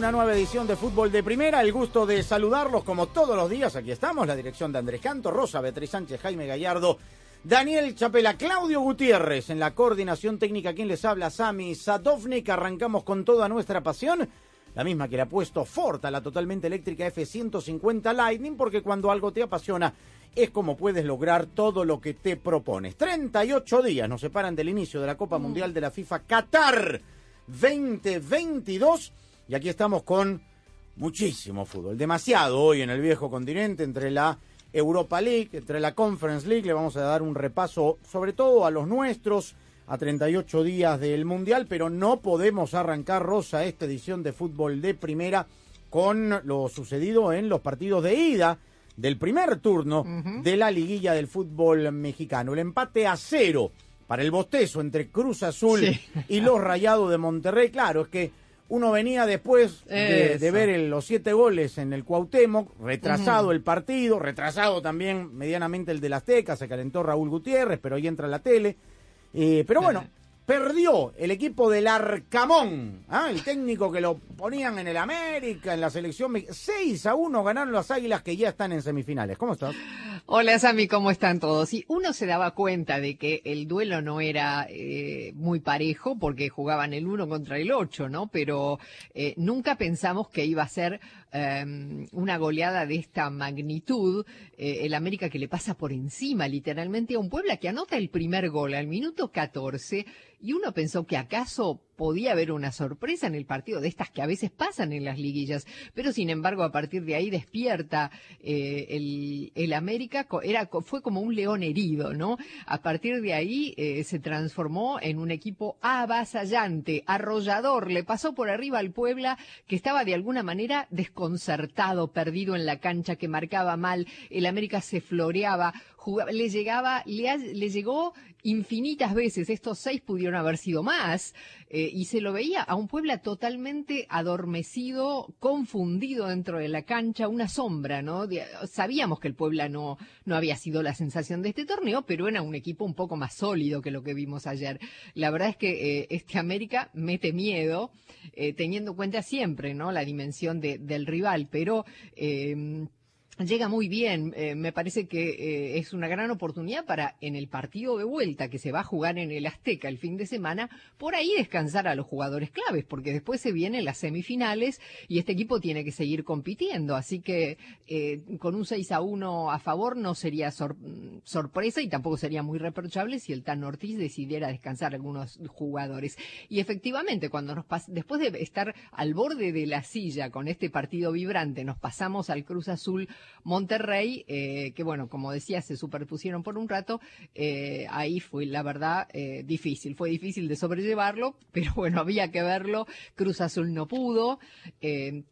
Una nueva edición de Fútbol de Primera. El gusto de saludarlos como todos los días. Aquí estamos, la dirección de Andrés Canto, Rosa, Beatriz Sánchez, Jaime Gallardo, Daniel Chapela, Claudio Gutiérrez en la coordinación técnica. Quien les habla, Sami Sadovnik. Arrancamos con toda nuestra pasión. La misma que le ha puesto Ford a la totalmente eléctrica F-150 Lightning, porque cuando algo te apasiona es como puedes lograr todo lo que te propones. 38 días nos separan del inicio de la Copa Mundial de la FIFA Qatar 2022 y aquí estamos con muchísimo fútbol, demasiado hoy en el viejo continente entre la Europa League, entre la Conference League, le vamos a dar un repaso sobre todo a los nuestros a 38 días del Mundial, pero no podemos arrancar Rosa esta edición de fútbol de primera con lo sucedido en los partidos de ida del primer turno de la liguilla del fútbol mexicano. El empate a cero para el bostezo entre Cruz Azul Sí. y los Rayados de Monterrey. Claro, es que uno venía después de, de ver el- los siete goles en el Cuauhtémoc, retrasado el partido, retrasado también medianamente el del Azteca, se calentó Raúl Gutiérrez, pero ahí entra la tele. Eh, pero bueno, perdió el equipo del Arcamón, ¿ah? el técnico que lo ponían en el América, en la selección. me- 6 a 1 ganaron las Águilas que ya están en semifinales. ¿Cómo estás? Hola Sami, ¿cómo están todos? Y uno se daba cuenta de que el duelo no era eh, muy parejo porque jugaban el uno contra el ocho, ¿no? Pero eh, nunca pensamos que iba a ser eh, una goleada de esta magnitud. eh, el América que le pasa por encima literalmente a un Puebla que anota el primer gol al minuto 14 y uno pensó que acaso podía haber una sorpresa en el partido de estas que a veces pasan en las liguillas, pero sin embargo a partir de ahí despierta eh, el, el América, era, fue como un león herido, ¿no? A partir de ahí eh, se transformó en un equipo avasallante, arrollador, le pasó por arriba al Puebla que estaba de alguna manera desconcertado, perdido en la cancha, que marcaba mal, el América se floreaba, le llegaba, le, llegó infinitas veces, estos seis pudieron haber sido más, eh, y se lo veía a un Puebla totalmente adormecido, confundido dentro de la cancha, una sombra, ¿no? Sabíamos que el Puebla no, no había sido la sensación de este torneo, pero era un equipo un poco más sólido que lo que vimos ayer. La verdad es que eh, este América mete miedo, eh, teniendo en cuenta siempre, ¿no? La dimensión de- del rival, pero... Llega muy bien, eh, me parece que eh, es una gran oportunidad para en el partido de vuelta que se va a jugar en el Azteca el fin de semana, por ahí descansar a los jugadores claves, porque después se vienen las semifinales y este equipo tiene que seguir compitiendo, así que eh, con un 6 a 1 a favor no sería sor- sorpresa y tampoco sería muy reprochable si el Tan Ortiz decidiera descansar a algunos jugadores. Y efectivamente, cuando nos después de estar al borde de la silla con este partido vibrante, nos pasamos al Cruz Azul Monterrey, eh, que bueno, como decía, se superpusieron por un rato, eh, ahí fue la verdad eh, difícil, fue difícil de sobrellevarlo, pero bueno, había que verlo, Cruz Azul no pudo,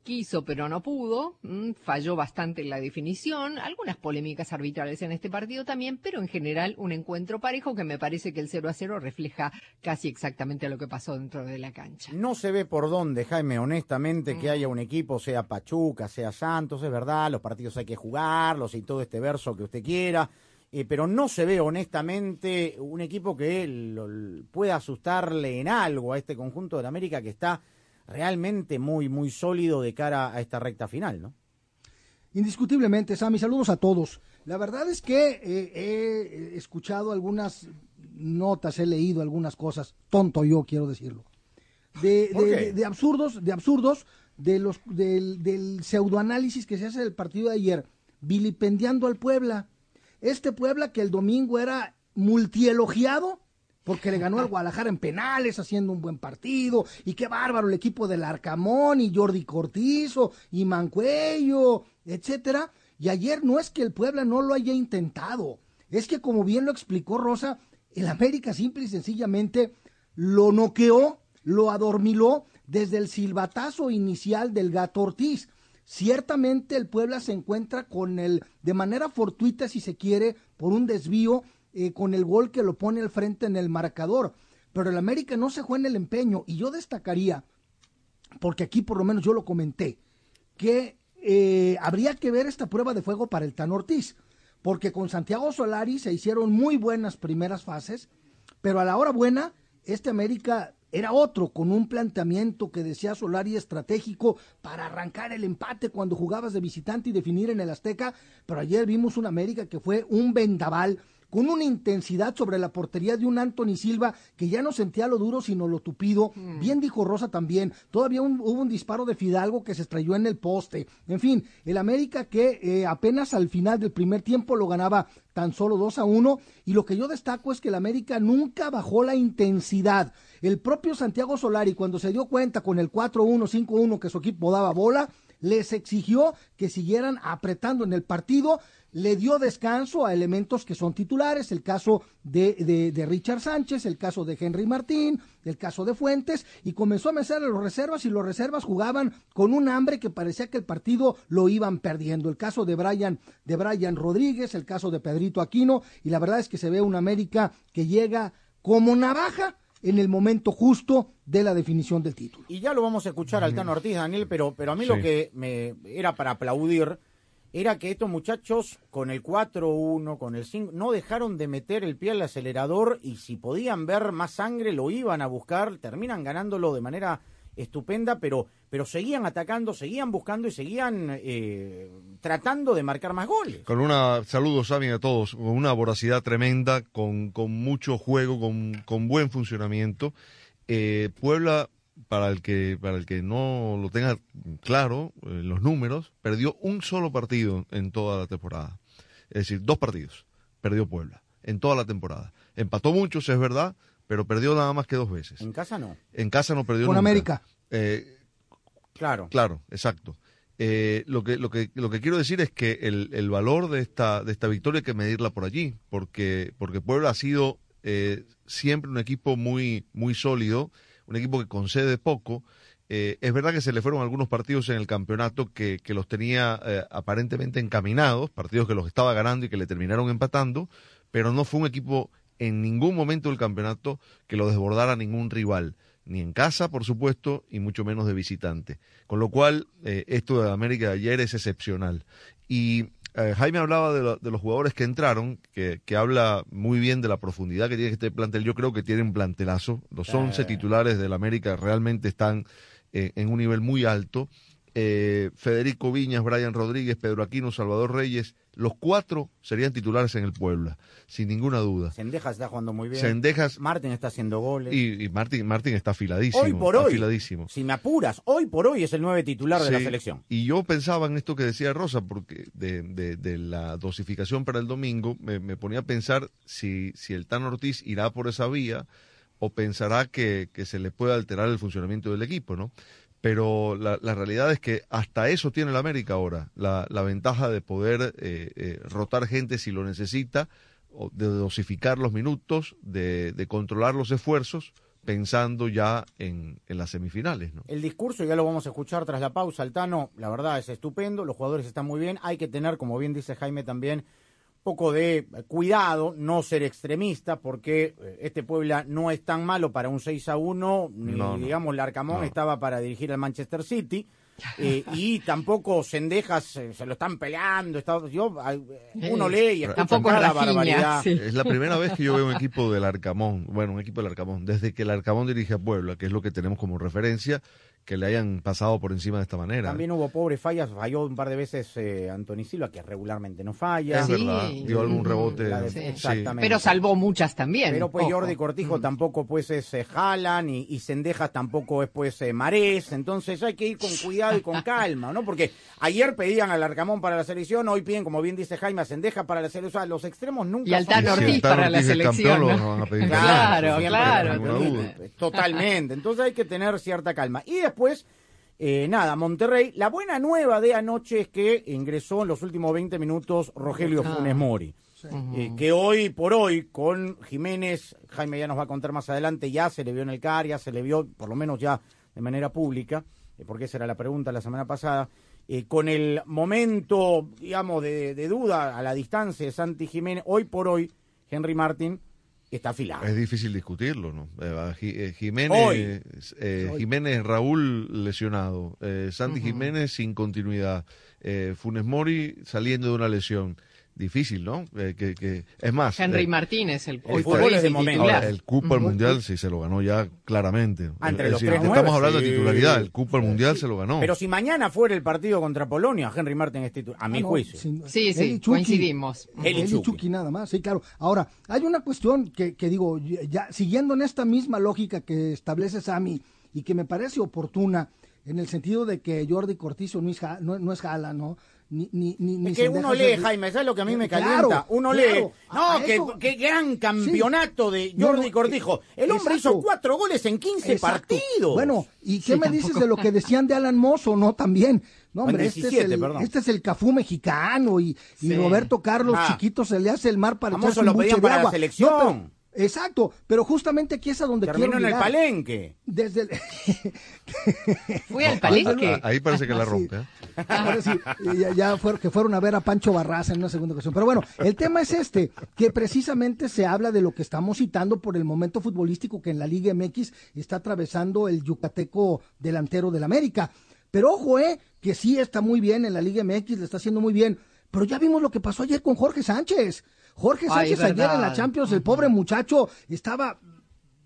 quiso pero no pudo, mm, falló bastante en la definición, algunas polémicas arbitrales en este partido también, pero en general un encuentro parejo que me parece que el 0 a 0 refleja casi exactamente lo que pasó dentro de la cancha. No se ve por dónde, Jaime, honestamente, que haya un equipo, sea Pachuca, sea Santos, es verdad, los partidos hay que jugarlos y todo este verso que usted quiera, eh, pero no se ve honestamente un equipo que lo- pueda asustarle en algo a este conjunto de la América que está realmente muy, muy sólido de cara a esta recta final, ¿no? Indiscutiblemente, Sammy, saludos a todos. La verdad es que eh, he escuchado algunas notas, he leído algunas cosas, tonto yo quiero decirlo, de- de absurdos, de absurdos, de los del, del pseudoanálisis que se hace del partido de ayer, vilipendiando al Puebla. Este Puebla que el domingo era multielogiado porque le ganó al Guadalajara en penales haciendo un buen partido y qué bárbaro el equipo del Arcamón y Jordi Cortizo y Mancuello, etcétera. Y ayer no es que el Puebla no lo haya intentado, es que como bien lo explicó Rosa, el América simple y sencillamente lo noqueó, lo adormiló desde el silbatazo inicial del Gato Ortiz. Ciertamente el Puebla se encuentra con el, de manera fortuita si se quiere, por un desvío, eh, con el gol que lo pone al frente en el marcador. Pero el América no se juega en el empeño y yo destacaría, porque aquí por lo menos yo lo comenté, que eh, habría que ver esta prueba de fuego para el Tan Ortiz, porque con Santiago Solari se hicieron muy buenas primeras fases, pero a la hora buena, este América era otro, con un planteamiento que decía Solari estratégico para arrancar el empate cuando jugabas de visitante y definir en el Azteca, pero ayer vimos un América que fue un vendaval con una intensidad sobre la portería de un Anthony Silva que ya no sentía lo duro sino lo tupido. Mm. Bien dijo Rosa también. Todavía hubo un disparo de Fidalgo que se estrelló en el poste. En fin, el América que eh, apenas al final del primer tiempo lo ganaba tan solo 2 a 1 y lo que yo destaco es que el América nunca bajó la intensidad. El propio Santiago Solari cuando se dio cuenta con el 4-1, 5-1 que su equipo daba bola, les exigió que siguieran apretando en el partido le dio descanso a elementos que son titulares, el caso de, de, Richard Sánchez, el caso de Henry Martín, el caso de Fuentes, y comenzó a meter a los reservas y los reservas jugaban con un hambre que parecía que el partido lo iban perdiendo. El caso de Brian, de Brian Rodríguez, el caso de Pedrito Aquino, y la verdad es que se ve un América que llega como navaja en el momento justo de la definición del título. Y ya lo vamos a escuchar al Tano Ortiz, Daniel, pero, pero a mí lo que me era para aplaudir era que estos muchachos con el 4-1, con el 5, no dejaron de meter el pie al acelerador y si podían ver más sangre lo iban a buscar, terminan ganándolo de manera estupenda, pero, pero seguían atacando, seguían buscando y seguían eh, tratando de marcar más goles. Con una, saludos a todos, con una voracidad tremenda, con, con mucho juego, con, con buen funcionamiento. Eh, Puebla para el que para el que no lo tenga claro eh, los números, perdió un solo partido en toda la temporada. Es decir, dos partidos perdió Puebla en toda la temporada. Empató muchos, es verdad, pero perdió nada más que dos veces. En casa no. En casa no perdió Con América. Eh, claro. Claro, exacto. Eh, lo que lo que lo que quiero decir es que el, el, valor de esta de esta victoria hay que medirla por allí, porque porque Puebla ha sido siempre un equipo muy muy sólido un equipo que concede poco. Eh, es verdad que se le fueron algunos partidos en el campeonato que, los tenía eh, aparentemente encaminados, partidos que los estaba ganando y que le terminaron empatando, pero no fue un equipo en ningún momento del campeonato que lo desbordara ningún rival, ni en casa, por supuesto, y mucho menos de visitante. Con lo cual, eh, esto de América de ayer es excepcional. Y eh, Jaime hablaba de, los jugadores que entraron, que, habla muy bien de la profundidad que tiene este plantel. Yo creo que tiene un plantelazo. Los 11 titulares del América realmente están eh, en un nivel muy alto. Eh, Federico Viñas, Brian Rodríguez, Pedro Aquino, Salvador Reyes, los cuatro serían titulares en el Puebla, sin ninguna duda. Sendejas está jugando muy bien. Sendejas. Martín está haciendo goles. Y, Martín, Martín está afiladísimo. Hoy por hoy. Si me apuras, hoy por hoy es el nueve titular de la selección. Y yo pensaba en esto que decía Rosa, porque de, de, la dosificación para el domingo, me, me, ponía a pensar si, si el Tan Ortiz irá por esa vía o pensará que, que se le puede alterar el funcionamiento del equipo, ¿no? Pero la, la, realidad es que hasta eso tiene la América ahora, la, la ventaja de poder eh, eh, rotar gente si lo necesita, de dosificar los minutos, de, de controlar los esfuerzos, pensando ya en, las semifinales. ¿no? El discurso ya lo vamos a escuchar tras la pausa, Altano, la verdad es estupendo, los jugadores están muy bien, hay que tener, como bien dice Jaime también, poco de cuidado, no ser extremista, porque eh, este Puebla no es tan malo para un 6 a 1, ni digamos Larcamón estaba para dirigir al Manchester City. Eh, y tampoco Sendejas eh, se lo están peleando. yo, uno lee y tampoco la barbaridad. Es la primera vez que yo veo un equipo del Arcamón, bueno, un equipo del Arcamón, desde que el Arcamón dirige a Puebla, que es lo que tenemos como referencia, que le hayan pasado por encima de esta manera. También hubo pobres fallas, falló un par de veces eh, Anthony Silva, que regularmente no falla. es Sí. verdad, dio algún rebote. La de- Sí. Exactamente. Pero salvó muchas también. Pero pues Ojo. Jordi Cortijo tampoco pues es eh, Haaland y, y Sendejas tampoco es pues eh, Marés, entonces hay que ir con cuidado y con calma, ¿no? Porque ayer pedían al Arcamón para la selección, hoy piden, como bien dice Jaime, a Sendejas para la selección, o sea, los extremos nunca Y al Tano si Ortiz Tano para la selección, campeón, ¿no? lo van a pedir Claro, claro. Totalmente. Entonces hay que tener cierta calma. Y después, eh, nada, Monterrey. La buena nueva de anoche es que ingresó en los últimos 20 minutos Rogelio Ah. Funes Mori. Eh, que hoy por hoy, con Jiménez, Jaime ya nos va a contar más adelante, ya se le vio en el CAR, ya se le vio, por lo menos ya de manera pública, eh, porque esa era la pregunta la semana pasada, eh, con el momento, digamos, de, de duda a la distancia de Santi Jiménez, hoy por hoy, Henry Martín está afilado. Es difícil discutirlo, ¿no? Eh, eh, Jiménez, eh, Jiménez Raúl lesionado, eh, Santi Jiménez sin continuidad, eh, Funes Mori saliendo de una lesión. Difícil, ¿no? Eh, que, que, es más, Henry eh, Martínez, el, el fútbol es de el momento. ahora, el Cupo al Mundial sí se lo ganó ya claramente. Ah, entre Es los decir, tres no nueve, estamos hablando sí. de titularidad, el Cupo al Mundial se lo ganó. Pero si mañana fuera el partido contra Polonia, Henry Martin es titular, a mi Ah, no, juicio. sin- Sí, sí, Chucky. coincidimos. Y Chucky. Nada más, sí, claro. Ahora, hay una cuestión que, que digo, ya siguiendo en esta misma lógica que establece Sammy y que me parece oportuna, en el sentido de que Jordi Cortizo no es, no, no es Jala, ¿no? Ni, ni, ni, ni Es que uno lee, Jaime, ¿sabes lo que a mí me Claro, calienta? uno claro, lee, no, que, eso- que gran campeonato de Jordi no, Cortijo. El hombre exacto. hizo cuatro goles en 15 Exacto. partidos. Bueno, ¿y qué Sí, me dices de lo que decían de Alan Mozo? No, también. No, hombre, este, 17, es el, este es el Cafú mexicano y, y. Roberto Carlos Ah. Chiquito se le hace el mar para un lo pedían de para la selección. No, pero- exacto, pero justamente aquí es a donde terminó quiero en el palenque. Desde el... Fue al palenque. ahí, ahí parece que la Sí. rompe. ¿eh? Ahora sí, ya, ya fueron, que fueron a ver a Pancho Barraza en una segunda ocasión. Pero bueno, el tema es este, que precisamente se habla de lo que estamos citando por el momento futbolístico que en la Liga MX está atravesando el yucateco delantero del América. Pero ojo, eh, que sí está muy bien en la Liga MX, le está haciendo muy bien. Pero ya vimos lo que pasó ayer con Jorge Sánchez. Jorge Ay, Sánchez ayer en la. Champions, el pobre muchacho estaba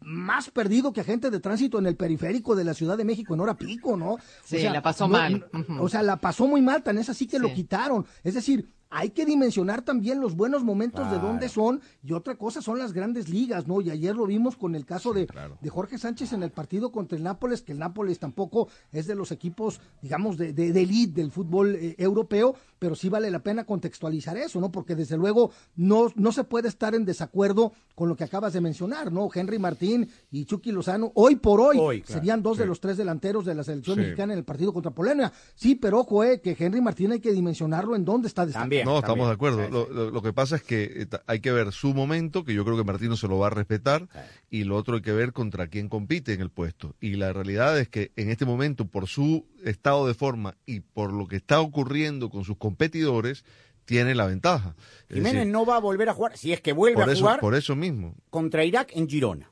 más perdido que agente de tránsito en el periférico de la Ciudad de México en hora pico, ¿no? Sí, la pasó mal. O sea, la pasó muy mal, tan es así que lo quitaron. Es decir, hay que dimensionar también los buenos momentos de dónde son y otra cosa son las grandes ligas, ¿no? Y ayer lo vimos con el caso de, de Jorge Sánchez en el partido contra el Nápoles, que el Nápoles tampoco es de los equipos, digamos, de, de, de elite del fútbol eh, europeo, pero sí vale la pena contextualizar eso, ¿no? Porque desde luego no, no se puede estar en desacuerdo con lo que acabas de mencionar, ¿no? Henry Martín y Chucky Lozano, hoy por hoy, Hoy, claro. serían dos de los tres delanteros de la selección Sí. mexicana en el partido contra Polonia. Sí, pero ojo, eh, que Henry Martín hay que dimensionarlo en dónde está. También. No, estamos de acuerdo. Sí, sí. Lo, que pasa es que eh, hay que ver su momento, que yo creo que Martino se lo va a respetar, y lo otro hay que ver contra quién compite en el puesto. Y la realidad es que en este momento, por su estado de forma y por lo que está ocurriendo con sus competidores, tiene la ventaja. Jiménez decir, no va a volver a jugar, si es que vuelve por a eso, jugar, por eso mismo. contra Irak en Girona.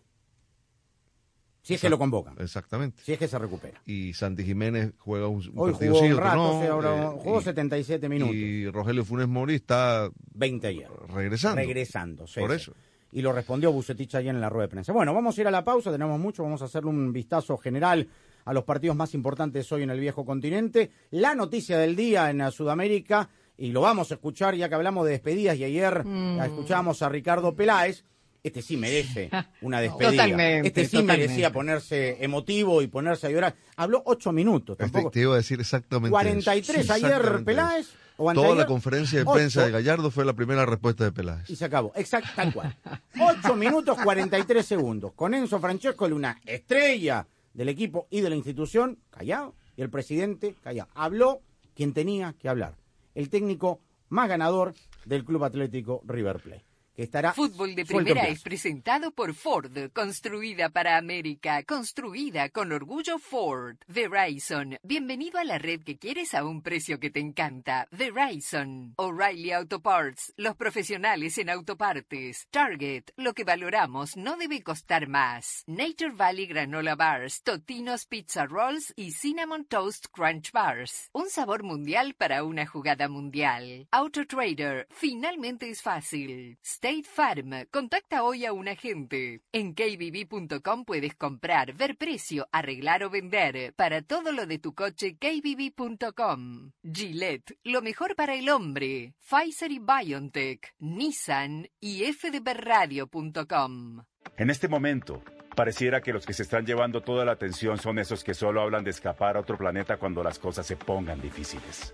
Si es que lo convocan, Exactamente. si es que se recupera. Y Santi Jiménez juega un, un Hoy partido jugó sí, un otro rato, no, o sea, ahora eh, jugó y- 77 minutos. Y Rogelio Funes Mori está 20 ayer. regresando. Regresando, sí, Por sí. eso. Y lo respondió Bucetich ayer en la rueda de prensa. Bueno, vamos a ir a la pausa, tenemos mucho, vamos a hacerle un vistazo general a los partidos más importantes hoy en el viejo continente. La noticia del día en eh, Sudamérica, y lo vamos a escuchar ya que hablamos de despedidas y ayer Mm. escuchamos a Ricardo Peláez. Este sí merece una despedida. Totalmente, este sí totalmente. merecía ponerse emotivo y ponerse a llorar. Habló ocho minutos, Este, tampoco. te iba a decir exactamente eso. 43 ayer Exactamente Peláez. eso. O Toda la conferencia de ocho. prensa de Gallardo fue la primera respuesta de Peláez. Y se acabó. Exacto, tal cual. 8 minutos 43 segundos. Con Enzo Francesco, una estrella del equipo y de la institución, callado. Y el presidente, callado. Habló quien tenía que hablar. El técnico más ganador del Club Atlético River Plate. Que estará Fútbol de Primera es presentado por Ford, construida para América, construida con orgullo Ford. Verizon, bienvenido a la red que quieres a un precio que te encanta. Verizon, O'Reilly Auto Parts, los profesionales en autopartes. Target, lo que valoramos no debe costar más. Nature Valley Granola Bars, Totinos Pizza Rolls y Cinnamon Toast Crunch Bars. Un sabor mundial para una jugada mundial. Auto Trader, finalmente es fácil. State Farm. Contacta hoy a un agente. En kbb.com puedes comprar, ver precio, arreglar o vender. Para todo lo de tu coche, kbb.com. Gillette, lo mejor para el hombre. Pfizer y BioNTech. Nissan y fdbradio.com. En este momento, pareciera que los que se están llevando toda la atención son esos que solo hablan de escapar a otro planeta cuando las cosas se pongan difíciles.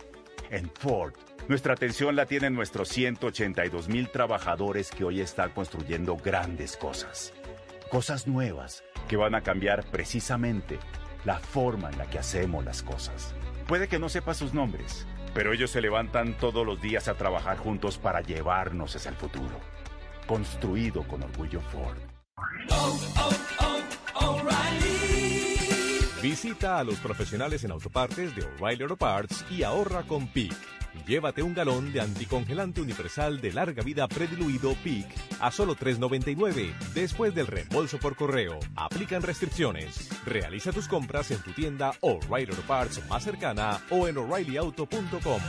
En Ford, nuestra atención la tienen nuestros 182 mil trabajadores que hoy están construyendo grandes cosas. Cosas nuevas que van a cambiar precisamente la forma en la que hacemos las cosas. Puede que no sepa sus nombres, pero ellos se levantan todos los días a trabajar juntos para llevarnos hacia el futuro. Construido con orgullo Ford. Visita a los profesionales en autopartes de O'Reilly Auto Parts y ahorra con PIC. Llévate un galón de anticongelante universal de larga vida prediluido PIC a solo $3.99 después del reembolso por correo. Aplican restricciones. Realiza tus compras en tu tienda O'Reilly Auto Parts más cercana o en o'ReillyAuto.com.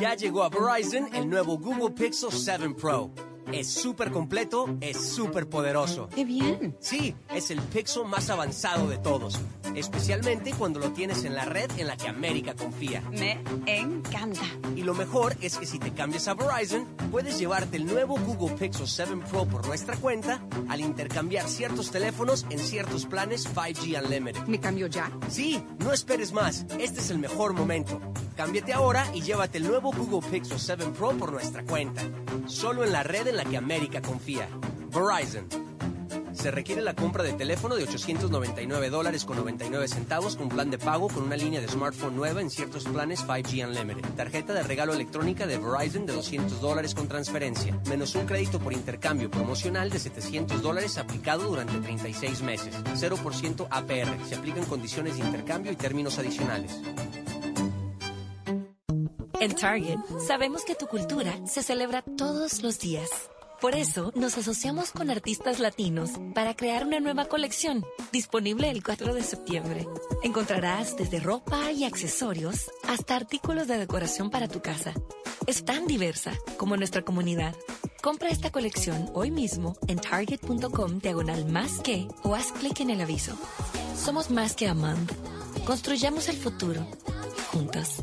Ya llegó a Verizon el nuevo Google Pixel 7 Pro. Es súper completo, es súper poderoso. ¡Qué bien! Sí, es el Pixel más avanzado de todos. Especialmente cuando lo tienes en la red en la que América confía. Me encanta. Y lo mejor es que si te cambias a Verizon, puedes llevarte el nuevo Google Pixel 7 Pro por nuestra cuenta al intercambiar ciertos teléfonos en ciertos planes 5G Unlimited. ¿Me cambio ya? Sí, no esperes más. Este es el mejor momento. Cámbiate ahora y llévate el nuevo Google Pixel 7 Pro por nuestra cuenta. Solo en la red en la que América confía. Verizon. Se requiere la compra de teléfono de 899 dólares con 99 centavos con plan de pago con una línea de smartphone nueva en ciertos planes 5G Unlimited. Tarjeta de regalo electrónica de Verizon de 200 dólares con transferencia. Menos un crédito por intercambio promocional de 700 dólares aplicado durante 36 meses. 0% APR. Se aplican condiciones de intercambio y términos adicionales. En Target, sabemos que tu cultura se celebra todos los días. Por eso, nos asociamos con artistas latinos para crear una nueva colección, disponible el 4 de septiembre. Encontrarás desde ropa y accesorios hasta artículos de decoración para tu casa. Es tan diversa como nuestra comunidad. Compra esta colección hoy mismo en target.com diagonal más que o haz clic en el aviso. Somos más que Amand. Construyamos el futuro. Juntos.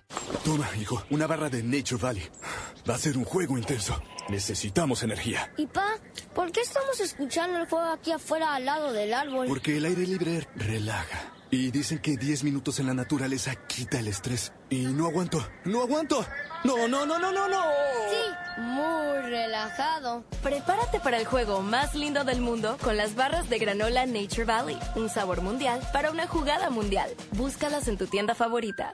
Toma, hijo, una barra de Nature Valley. Va a ser un juego intenso. Necesitamos energía. Y pa, ¿por qué estamos escuchando el juego aquí afuera al lado del árbol? Porque el aire libre relaja. Y dicen que 10 minutos en la naturaleza quita el estrés. Y no aguanto, no aguanto. No, no, no, no, no, no. Sí, muy relajado. Prepárate para el juego más lindo del mundo con las barras de granola Nature Valley. Un sabor mundial para una jugada mundial. Búscalas en tu tienda favorita.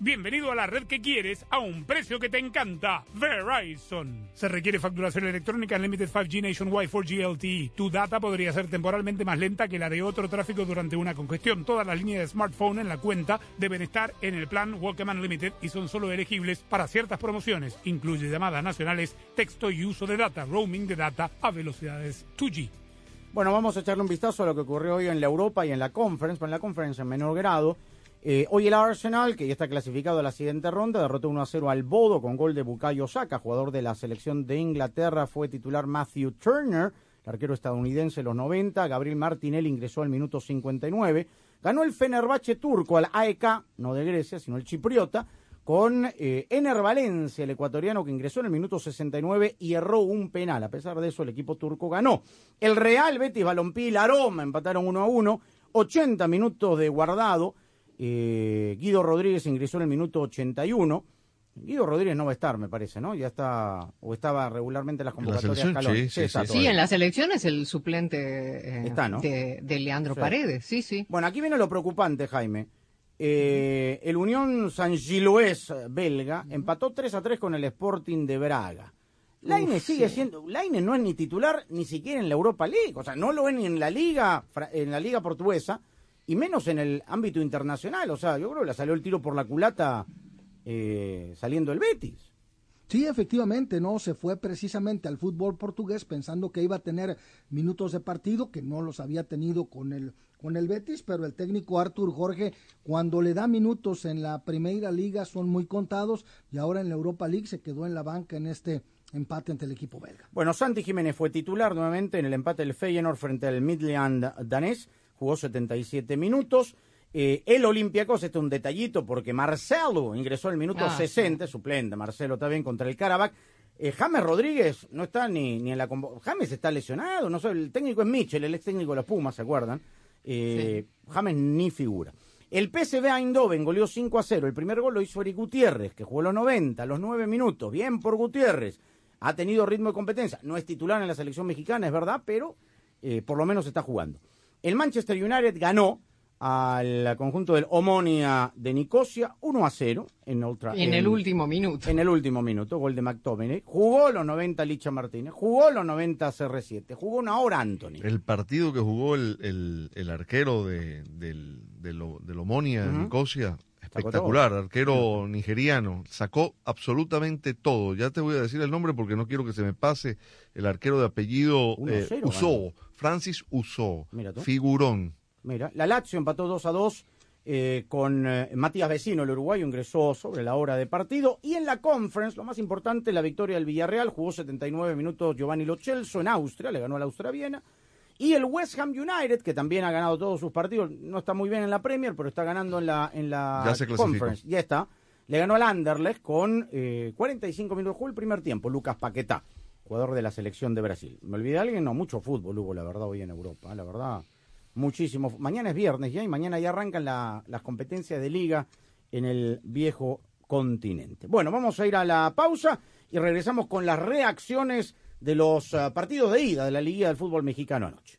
Bienvenido a la red que quieres a un precio que te encanta. Verizon. Se requiere facturación electrónica en Limited 5G Nationwide 4G LTE. Tu data podría ser temporalmente más lenta que la de otro tráfico durante una congestión. Todas las líneas de smartphone en la cuenta deben estar en el plan Welcome Unlimited y son solo elegibles para ciertas promociones. Incluye llamadas nacionales, texto y uso de data, roaming de data a velocidades 2G. Bueno, vamos a echarle un vistazo a lo que ocurrió hoy en la Europa y en la Conference, en la Conference en menor grado. Eh, hoy el Arsenal, que ya está clasificado a la siguiente ronda, derrotó 1 a 0 al Bodo con gol de Bukayo Saka, jugador de la selección de Inglaterra, fue titular Matthew Turner, el arquero estadounidense, los 90, Gabriel Martinelli ingresó al minuto 59, ganó el Fenerbahce turco al AEK, no de Grecia, sino el chipriota, con eh, Ener Valencia, el ecuatoriano que ingresó en el minuto 69 y erró un penal. A pesar de eso, el equipo turco ganó. El Real Betis Balompié y la Roma empataron 1 a 1, 80 minutos de guardado. Eh, Guido Rodríguez ingresó en el minuto 81. Guido Rodríguez no va a estar, me parece, ¿no? Ya está, o estaba regularmente en las convocatorias. selección, Calón. sí, sí, está sí. Sí, en la selección es el suplente eh, Está, ¿no? de, de Leandro Sí. Paredes, sí, sí. Bueno, aquí viene lo preocupante, Jaime. Eh, el Unión San Giloés belga empató 3 a 3 con el Sporting de Braga. Laine Uf, sigue sí. siendo, Laine no es ni titular ni siquiera en la Europa League, o sea, no lo ven ni en la liga, en la liga portuguesa y menos en el ámbito internacional, o sea, yo creo que le salió el tiro por la culata eh, saliendo el Betis. Sí, efectivamente, no, se fue precisamente al fútbol portugués pensando que iba a tener minutos de partido, que no los había tenido con el, con el Betis, pero el técnico Artur Jorge, cuando le da minutos en la primera liga son muy contados y ahora en la Europa League se quedó en la banca en este empate ante el equipo belga. Bueno, Santi Jiménez fue titular nuevamente en el empate del Feyenoord frente al Midland danés, jugó 77 minutos. Eh, el Olympiacos, este es un detallito porque Marcelo ingresó al minuto Ah, 60, suplente, Marcelo está bien contra el Karabakh. Eh, James Rodríguez no está ni, ni en la James está lesionado, no sé, el técnico es Mitchell, el ex técnico de los Pumas, ¿se acuerdan? Eh, James ni figura. El PSV Eindhoven goleó 5 a 0. El primer gol lo hizo Eric Gutiérrez, que jugó los 90, los 9 minutos. Bien por Gutiérrez. Ha tenido ritmo de competencia. No es titular en la selección mexicana, es verdad, pero eh, por lo menos está jugando. El Manchester United ganó al conjunto del Omonia de Nicosia 1 a 0 en, Old Tra- En el último minuto. En el último minuto, gol de McTominay. Jugó los 90 Licha Martínez, jugó los 90 CR7, jugó una hora Anthony. El partido que jugó el, el- el arquero de, del, del, del Omonia, Ujú. Nicosia, espectacular, arquero nigeriano, sacó absolutamente todo. Ya te voy a decir el nombre porque no quiero que se me pase el arquero de apellido 1-0 eh, Usó, Francis Usó, figurón. Mira, la Lazio empató 2 a 2 eh, con eh, Matías Vecino, el uruguayo, ingresó sobre la hora de partido. Y en la conference, lo más importante, la victoria del Villarreal, jugó 79 minutos Giovanni Lo Celso en Austria, le ganó al Austria Viena. Y el West Ham United, que también ha ganado todos sus partidos, no está muy bien en la Premier, pero está ganando en la, en la Ya se clasificó. conference. Ya está. Le ganó al Anderlecht con eh, 45 minutos. Jugó el primer tiempo, Lucas Paquetá, jugador de la selección de Brasil. ¿Me olvidé alguien? No, mucho fútbol hubo, la verdad, hoy en Europa. ¿eh? La verdad, muchísimo. Mañana es viernes ya y mañana ya arrancan la- las competencias de liga en el viejo continente. Bueno, vamos a ir a la pausa y regresamos con las reacciones de los ah, partidos de ida de la Liga del Fútbol Mexicano anoche.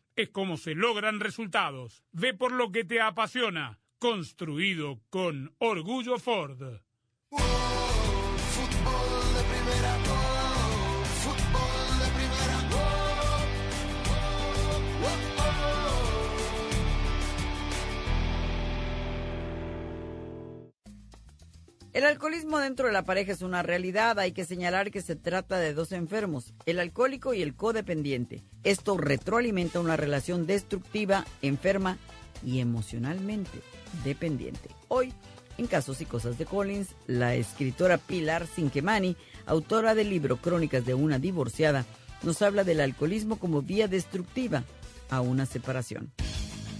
es como se logran resultados. Ve por lo que te apasiona, construido con orgullo Ford. El alcoholismo dentro de la pareja es una realidad. Hay que señalar que se trata de dos enfermos, el alcohólico y el codependiente. Esto retroalimenta una relación destructiva, enferma y emocionalmente dependiente. Hoy, en Casos y Cosas de Collins, la escritora Pilar Cinquemani, autora del libro Crónicas de una divorciada, nos habla del alcoholismo como vía destructiva a una separación.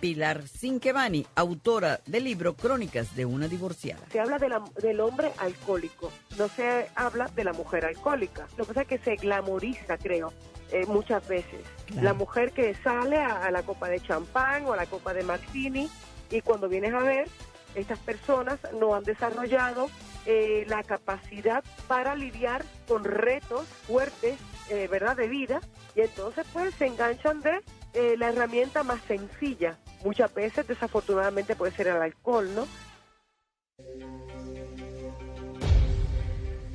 Pilar Cinquevani, autora del libro Crónicas de una divorciada. Se habla de la- del hombre alcohólico, no se habla de la mujer alcohólica. Lo que pasa es que se glamoriza, creo, eh, muchas veces. Claro. La mujer que sale a, a la copa de champán o a la copa de martini y cuando vienes a ver, estas personas no han desarrollado eh, la capacidad para lidiar con retos fuertes, eh, ¿verdad?, de vida y entonces pues se enganchan de eh, la herramienta más sencilla. Muchas veces, desafortunadamente, puede ser el alcohol, ¿no?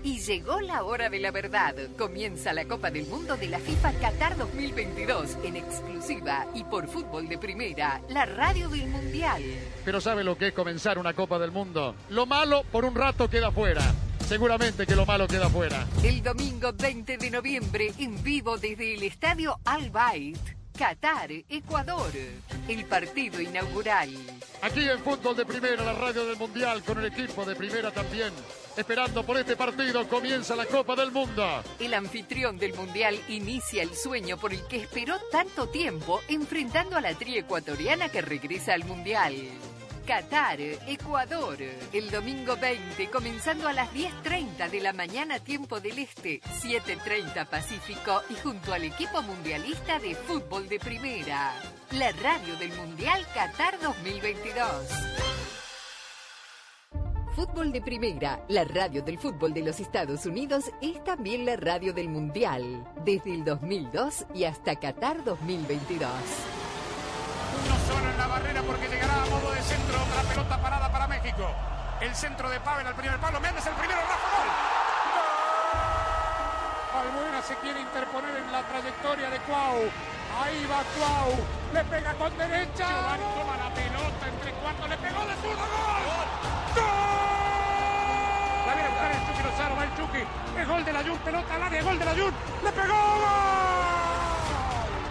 Y llegó la hora de la verdad. Comienza la Copa del Mundo de la FIFA Qatar 2022 en exclusiva y por fútbol de primera, la radio del Mundial. Pero ¿sabe lo que es comenzar una Copa del Mundo? Lo malo por un rato queda fuera. Seguramente que lo malo queda fuera. El domingo 20 de noviembre en vivo desde el estadio Al Bayt, Qatar, Ecuador. El partido inaugural. Aquí en Fútbol de Primera, la radio del Mundial, con el equipo de Primera también. Esperando por este partido, comienza la Copa del Mundo. El anfitrión del Mundial inicia el sueño por el que esperó tanto tiempo enfrentando a la tri ecuatoriana que regresa al Mundial. Qatar, Ecuador, el domingo 20, comenzando a las 10.30 de la mañana tiempo del Este, 7.30 Pacífico y junto al equipo mundialista de fútbol de primera. La radio del Mundial Qatar 2022. Fútbol de Primera, la radio del fútbol de los Estados Unidos, es también la radio del Mundial, desde el 2002 y hasta Qatar 2022. Uno solo en la barrera porque llegará a modo de centro otra pelota parada para México. El centro de Pavel al primer palo. Méndez el primero, Rafa gol. Albuena se quiere interponer en la trayectoria de Cuau. Ahí va Cuau. Le pega con derecha. Giovanni toma la pelota entre cuartos. Le pegó de zurdo. ¡Gol! ¡Gol! La viene a buscar el Chucky Lozano. Va el Chucky. Es gol de la Jun. Pelota al área. Gol de la Jun. Le pegó. ¡Gol!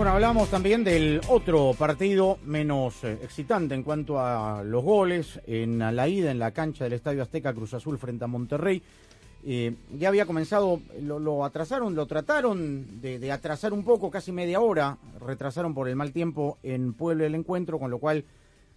Bueno, hablamos también del otro partido menos eh, excitante en cuanto a los goles. En la ida en la cancha del Estadio Azteca Cruz Azul frente a Monterrey. Eh, ya había comenzado, lo, lo atrasaron, lo trataron de, de atrasar un poco, casi media hora. Retrasaron por el mal tiempo en Puebla el encuentro, con lo cual,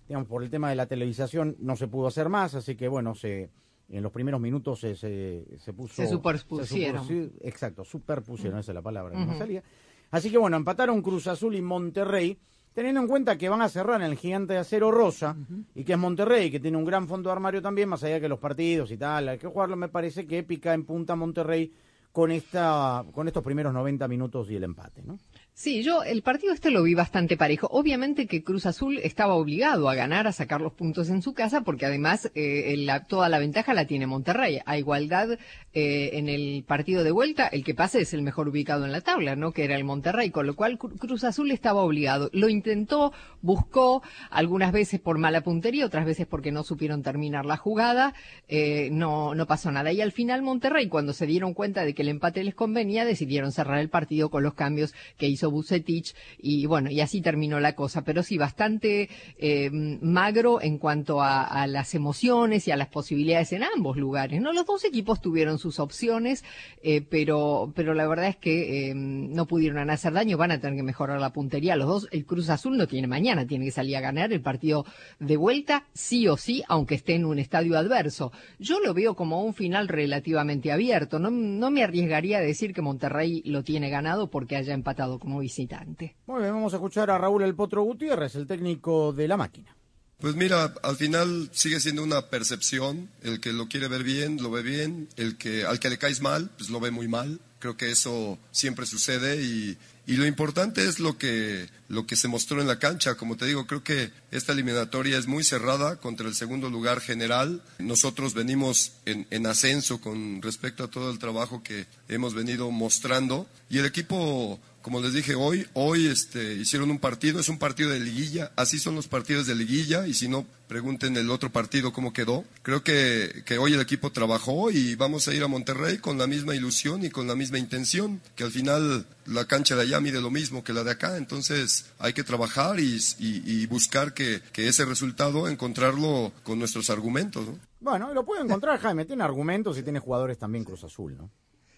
digamos, por el tema de la televisación no se pudo hacer más. Así que, bueno, se. En los primeros minutos se, se, se puso. Se superpusieron. superpusi- exacto, superpusieron, esa es la palabra que me Ujú. salía. Así que bueno, empataron Cruz Azul y Monterrey, teniendo en cuenta que van a cerrar en el gigante de acero rosa y que es Monterrey, que tiene un gran fondo de armario también, más allá que los partidos y tal, hay que jugarlo, me parece que pica en punta Monterrey con esta con estos primeros 90 minutos y el empate, ¿no? Sí, yo el partido este lo vi bastante parejo. Obviamente que Cruz Azul estaba obligado a ganar, a sacar los puntos en su casa, porque además eh, la, toda la ventaja la tiene Monterrey. A igualdad eh, en el partido de vuelta, el que pase es el mejor ubicado en la tabla, ¿no? Que era el Monterrey, con lo cual Cruz Azul estaba obligado. Lo intentó, buscó, algunas veces por mala puntería, otras veces porque no supieron terminar la jugada, eh, no, no pasó nada. Y al final Monterrey, cuando se dieron cuenta de que el empate les convenía, decidieron cerrar el partido con los cambios que hizo Bucetich y bueno, y así terminó la cosa, pero sí bastante eh, magro en cuanto a, las emociones y a las posibilidades en ambos lugares, ¿no? Los dos equipos tuvieron sus opciones, eh, pero, pero la verdad es que eh, no pudieron hacer daño, van a tener que mejorar la puntería los dos, el Cruz Azul no tiene mañana, tiene que salir a ganar el partido de vuelta, sí o sí, aunque esté en un estadio adverso. Yo lo veo como un final relativamente abierto, no, no me arriesgaría a decir que Monterrey lo tiene ganado porque haya empatado como visitante. Muy bien, vamos a escuchar a Raúl El Potro Gutiérrez, el técnico de la máquina. Pues mira, al final sigue siendo una percepción. El que lo quiere ver bien, lo ve bien. El que al que le caes mal, pues lo ve muy mal. Creo que eso siempre sucede y, y lo importante es lo que, lo que se mostró en la cancha. Como te digo, creo que esta eliminatoria es muy cerrada contra el segundo lugar general. Nosotros venimos en, en, ascenso con respecto a todo el trabajo que hemos venido mostrando. Y el equipo, como les dije hoy, hoy este, hicieron un partido, es un partido de liguilla. Así son los partidos de liguilla. Y si no, pregunten el otro partido cómo quedó. Creo que, que hoy el equipo trabajó y vamos a ir a Monterrey con la misma ilusión y con la misma intención. Que al final la cancha de allá mide lo mismo que la de acá. Entonces hay que trabajar y, buscar que, que, ese resultado encontrarlo con nuestros argumentos. ¿no? Bueno, lo puede encontrar, Jaime. Tiene argumentos y tiene jugadores también Cruz Azul, ¿no?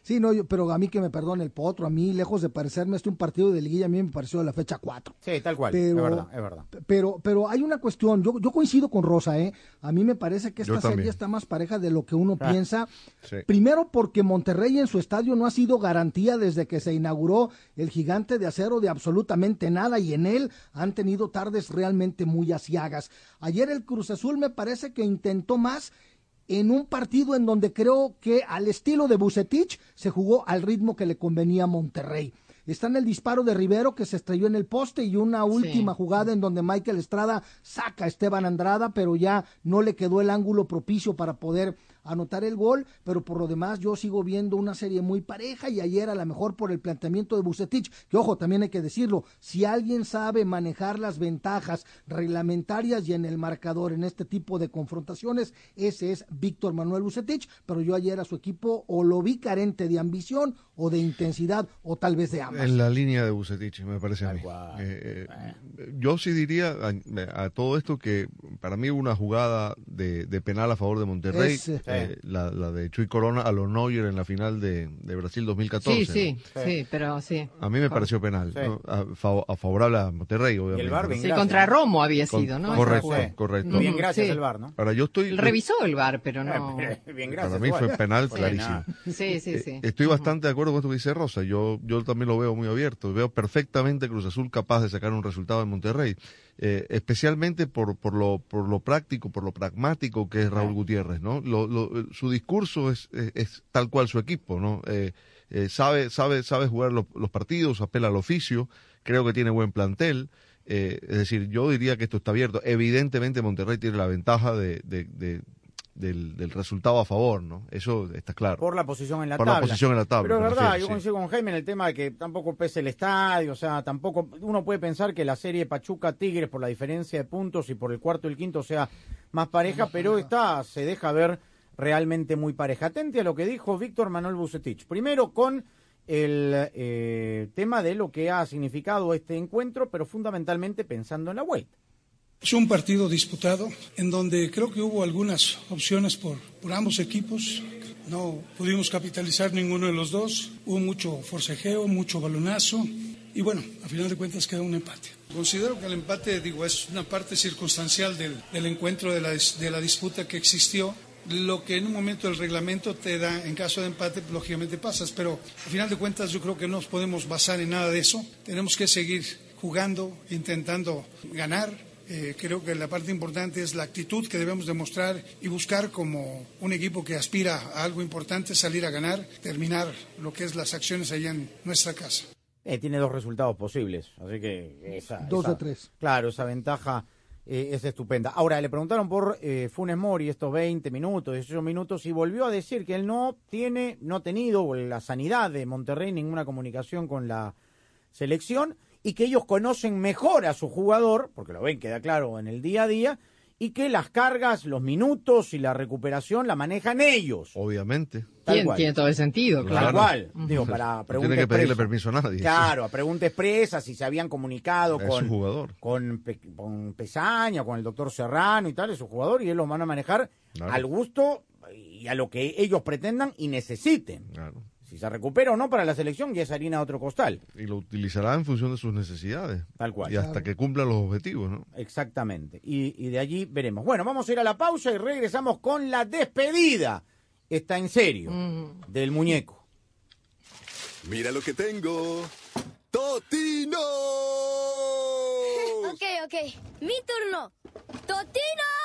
Sí, no, yo, pero a mí que me perdone el potro, a mí, lejos de parecerme este un partido de liguilla, a mí me pareció de la fecha 4. Sí, tal cual, pero, es verdad, es verdad. Pero, pero hay una cuestión, yo, yo coincido con Rosa, ¿eh? A mí me parece que esta serie está más pareja de lo que uno ah, piensa. Sí. Primero porque Monterrey en su estadio no ha sido garantía desde que se inauguró el gigante de acero de absolutamente nada y en él han tenido tardes realmente muy asiagas. Ayer el Cruz Azul me parece que intentó más en un partido en donde creo que al estilo de Bucetich se jugó al ritmo que le convenía a Monterrey. Está en el disparo de Rivero que se estrelló en el poste y una última sí. jugada en donde Michael Estrada saca a Esteban Andrada, pero ya no le quedó el ángulo propicio para poder anotar el gol, pero por lo demás yo sigo viendo una serie muy pareja y ayer a lo mejor por el planteamiento de Bucetich, que ojo, también hay que decirlo, si alguien sabe manejar las ventajas reglamentarias y en el marcador en este tipo de confrontaciones, ese es Víctor Manuel Bucetich, pero yo ayer a su equipo o lo vi carente de ambición o de intensidad o tal vez de ambas. En la línea de Bucetich, me parece a mí. Eh, eh, yo sí diría a, a, todo esto que para mí hubo una jugada de, de penal a favor de Monterrey. Eh, la, la, de Chuy Corona a los Neuer en la final de, de Brasil 2014. Sí, sí, ¿no? sí, pero sí. A mí me pareció penal, sí. ¿no? a, fav a, favorable a Monterrey, obviamente. Y el VAR, bien sí, contra Romo había sido, ¿no? Correcto, correcto. Bien, gracias el VAR, ¿no? Ahora yo estoy... Revisó el VAR, pero no... bien, gracias. Para mí fue penal clarísimo. Sí, sí, sí. Eh, estoy bastante de acuerdo con esto que dice Rosa. Yo, yo también lo veo muy abierto. Veo perfectamente Cruz Azul capaz de sacar un resultado en Monterrey. Eh, especialmente por, por, lo, por lo práctico, por lo pragmático que es Raúl Gutiérrez, ¿no? Lo, lo, su discurso es, es, es, tal cual su equipo, ¿no? Eh, eh, sabe, sabe, sabe jugar lo, los partidos, apela al oficio, creo que tiene buen plantel. Eh, es decir, yo diría que esto está abierto. Evidentemente Monterrey tiene la ventaja de, de, de, del, del, resultado a favor, ¿no? Eso está claro. Por la posición en la Por tabla. la posición en la tabla. Pero es verdad, yo coincido con Jaime en el tema de que tampoco pese el estadio, o sea, tampoco uno puede pensar que la serie Pachuca-Tigres por la diferencia de puntos y por el cuarto y el quinto sea más pareja, pero esta se deja ver realmente muy pareja. Atente a lo que dijo Víctor Manuel Bucetich. Primero con el eh, tema de lo que ha significado este encuentro, pero fundamentalmente pensando en la vuelta. Es un partido disputado en donde creo que hubo algunas opciones por, por, ambos equipos. No pudimos capitalizar ninguno de los dos. Hubo mucho forcejeo, mucho balonazo. Y bueno, a final de cuentas quedó un empate. Considero que el empate, digo, es una parte circunstancial del, del encuentro, de la, de la disputa que existió lo que en un momento el reglamento te da en caso de empate, lógicamente pasas, pero a final de cuentas yo creo que no nos podemos basar en nada de eso. Tenemos que seguir jugando, intentando ganar. Eh, creo que la parte importante es la actitud que debemos demostrar y buscar como un equipo que aspira a algo importante, salir a ganar, terminar lo que es las acciones allá en nuestra casa. Eh, tiene dos resultados posibles, así que esa, Dos esa- de tres. Claro, esa ventaja eh, es estupenda. Ahora, le preguntaron por eh, Funes Mori estos 20 minutos, 18 minutos, y volvió a decir que él no tiene, no ha tenido la sanidad de Monterrey ninguna comunicación con la selección y que ellos conocen mejor a su jugador, porque lo ven, queda claro en el día a día, y que las cargas, los minutos y la recuperación la manejan ellos. Obviamente. Tal Tiene, todo el sentido, Tal claro. cual. Digo, para No preguntas tiene que pedirle expresas. permiso a nadie. Claro, a pregunta expresa si se habían comunicado Es con, su jugador. con, Pe- con Pesaña, con el doctor Serrano y tal, es su jugador, y ellos lo van a manejar Claro. al gusto y a lo que ellos pretendan y necesiten. Claro. Si se recupera o no para la selección, ya es harina de otro costal. Y lo utilizará en función de sus necesidades. Tal cual. Y hasta Claro. que cumpla los objetivos, ¿no? Exactamente. Y, y de allí veremos. Bueno, vamos a ir a la pausa y regresamos con la despedida. Está en serio. Del muñeco. Mira lo que tengo. ¡Totino! Ok, ok. Mi turno. ¡Totinos!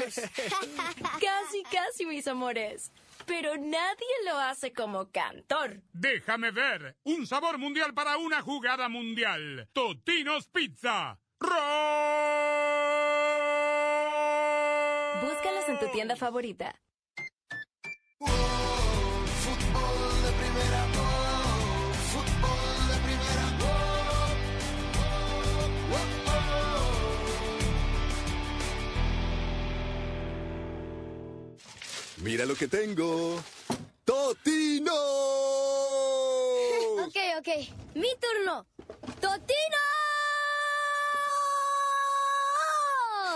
Casi, casi, mis amores. Pero nadie lo hace como cantor. Déjame ver. Un sabor mundial para una jugada mundial. Totinos Pizza. Búscalos en tu tienda favorita. Mira lo que tengo. ¡Totino! Ok, ok. Mi turno. ¡Totinos!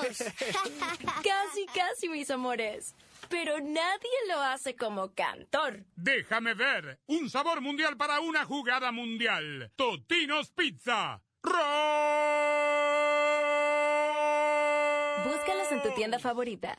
Casi, casi, mis amores. Pero nadie lo hace como cantor. Déjame ver. Un sabor mundial para una jugada mundial. Totinos Pizza. Búscalos en tu tienda favorita.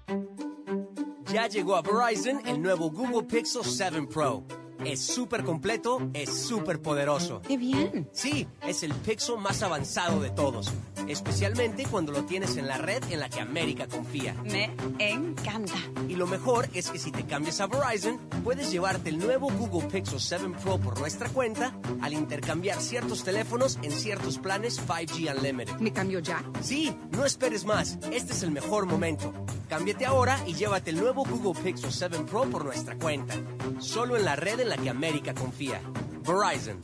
Ya llegó a Verizon el nuevo Google Pixel 7 Pro. Es súper completo, es súper poderoso. ¡Qué bien! Sí, es el Pixel más avanzado de todos. Especialmente cuando lo tienes en la red en la que América confía. Me encanta. Y lo mejor es que si te cambias a Verizon, puedes llevarte el nuevo Google Pixel 7 Pro por nuestra cuenta al intercambiar ciertos teléfonos en ciertos planes 5G Unlimited. ¿Me cambio ya? Sí, no esperes más. Este es el mejor momento. Cámbiate ahora y llévate el nuevo Google Pixel 7 Pro por nuestra cuenta. Solo en la red en la que América confía. Verizon.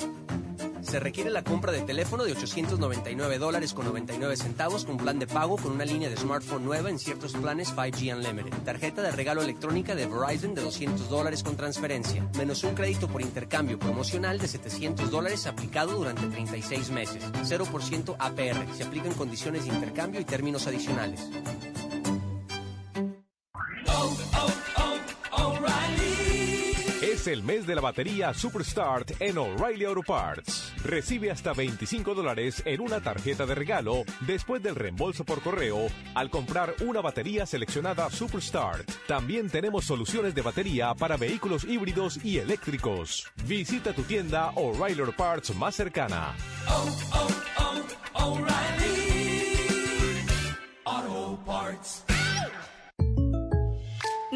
Se requiere la compra de teléfono de 899 dólares con 99 centavos con plan de pago con una línea de smartphone nueva en ciertos planes 5G Unlimited. Tarjeta de regalo electrónica de Verizon de 200 dólares con transferencia. Menos un crédito por intercambio promocional de 700 dólares aplicado durante 36 meses. 0% APR. Se aplican condiciones de intercambio y términos adicionales. Es el mes de la batería Superstart en O'Reilly Auto Parts. Recibe hasta 25 dólares en una tarjeta de regalo después del reembolso por correo al comprar una batería seleccionada Superstart. También tenemos soluciones de batería para vehículos híbridos y eléctricos. Visita tu tienda O'Reilly Auto Parts más cercana. Auto Parts.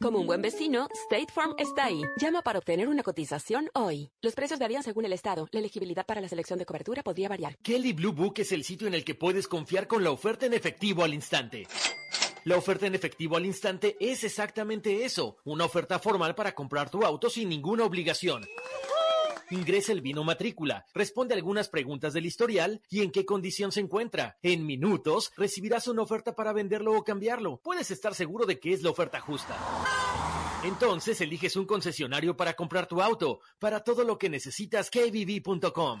Como un buen vecino, State Farm está ahí. Llama para obtener una cotización hoy. Los precios varían según el estado. La elegibilidad para la selección de cobertura podría variar. Kelly Blue Book es el sitio en el que puedes confiar con la oferta en efectivo al instante. La oferta en efectivo al instante es exactamente eso, una oferta formal para comprar tu auto sin ninguna obligación. Ingresa el vino matrícula, responde algunas preguntas del historial y en qué condición se encuentra. En minutos recibirás una oferta para venderlo o cambiarlo. Puedes estar seguro de que es la oferta justa. Entonces eliges un concesionario para comprar tu auto. Para todo lo que necesitas, kbb.com.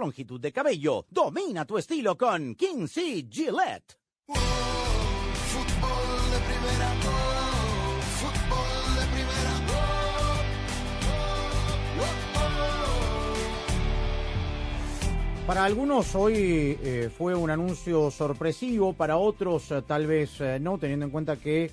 longitud de cabello. Domina tu estilo con King C. Gillette. Fútbol de primera, Para algunos hoy eh, fue un anuncio sorpresivo, para otros eh, tal vez eh, no, teniendo en cuenta que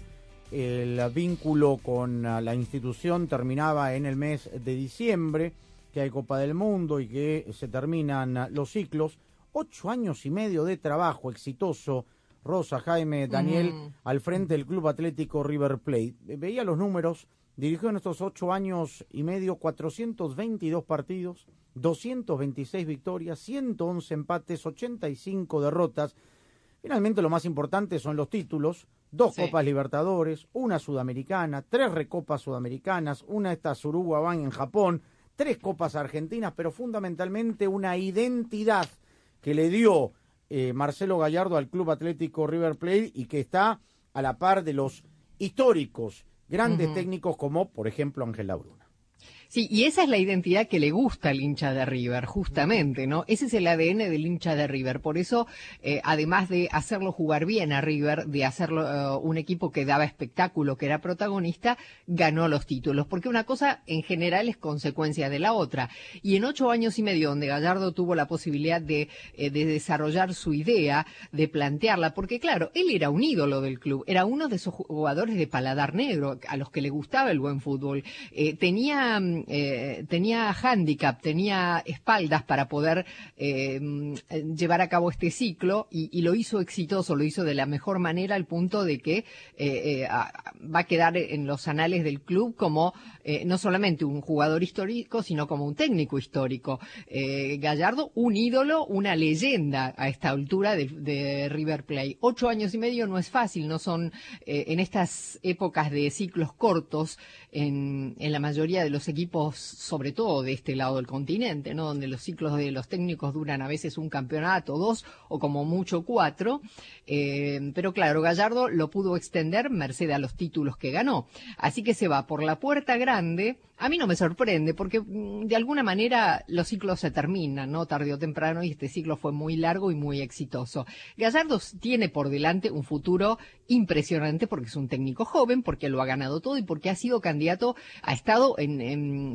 el vínculo con la institución terminaba en el mes de diciembre que hay Copa del Mundo y que se terminan los ciclos. Ocho años y medio de trabajo exitoso, Rosa, Jaime, Daniel, Mm. al frente del Club Atlético River Plate. Veía los números, dirigió en estos ocho años y medio 422 partidos, 226 victorias, 111 empates, 85 derrotas. Finalmente lo más importante son los títulos, dos Sí. Copas Libertadores, una Sudamericana, tres Recopas Sudamericanas, una esta Suruga Bank en Japón, tres Copas Argentinas, pero fundamentalmente una identidad que le dio eh, Marcelo Gallardo al Club Atlético River Plate y que está a la par de los históricos grandes técnicos como, por ejemplo, Ángel Labruna. Sí, y esa es la identidad que le gusta al hincha de River, justamente, ¿no? Ese es el ADN del hincha de River. Por eso, eh, además de hacerlo jugar bien a River, de hacerlo eh, un equipo que daba espectáculo, que era protagonista, ganó los títulos. Porque una cosa en general es consecuencia de la otra. Y en ocho años y medio, donde Gallardo tuvo la posibilidad de, eh, de desarrollar su idea, de plantearla, porque claro, él era un ídolo del club, era uno de esos jugadores de paladar negro, a los que le gustaba el buen fútbol. Eh, tenía, mm, eh, tenía handicap, tenía espaldas para poder eh, llevar a cabo este ciclo y, lo hizo exitoso, lo hizo de la mejor manera al punto de que eh, va a quedar en los anales del club como no solamente un jugador histórico, sino como un técnico histórico. Gallardo, un ídolo, una leyenda a esta altura de, de River Plate. Ocho años y medio no es fácil, no son en estas épocas de ciclos cortos en la mayoría de los equipos, sobre todo de este lado del continente, ¿no? Donde los ciclos de los técnicos duran a veces un campeonato, dos o como mucho cuatro. Eh, pero claro, Gallardo lo pudo extender merced a los títulos que ganó. Así que se va por la puerta grande. A mí no me sorprende porque mm, de alguna manera los ciclos se terminan, ¿no? Tarde o temprano y este ciclo fue muy largo y muy exitoso. Gallardo tiene por delante un futuro impresionante porque es un técnico joven, porque lo ha ganado todo y porque ha sido candidato, ha estado en-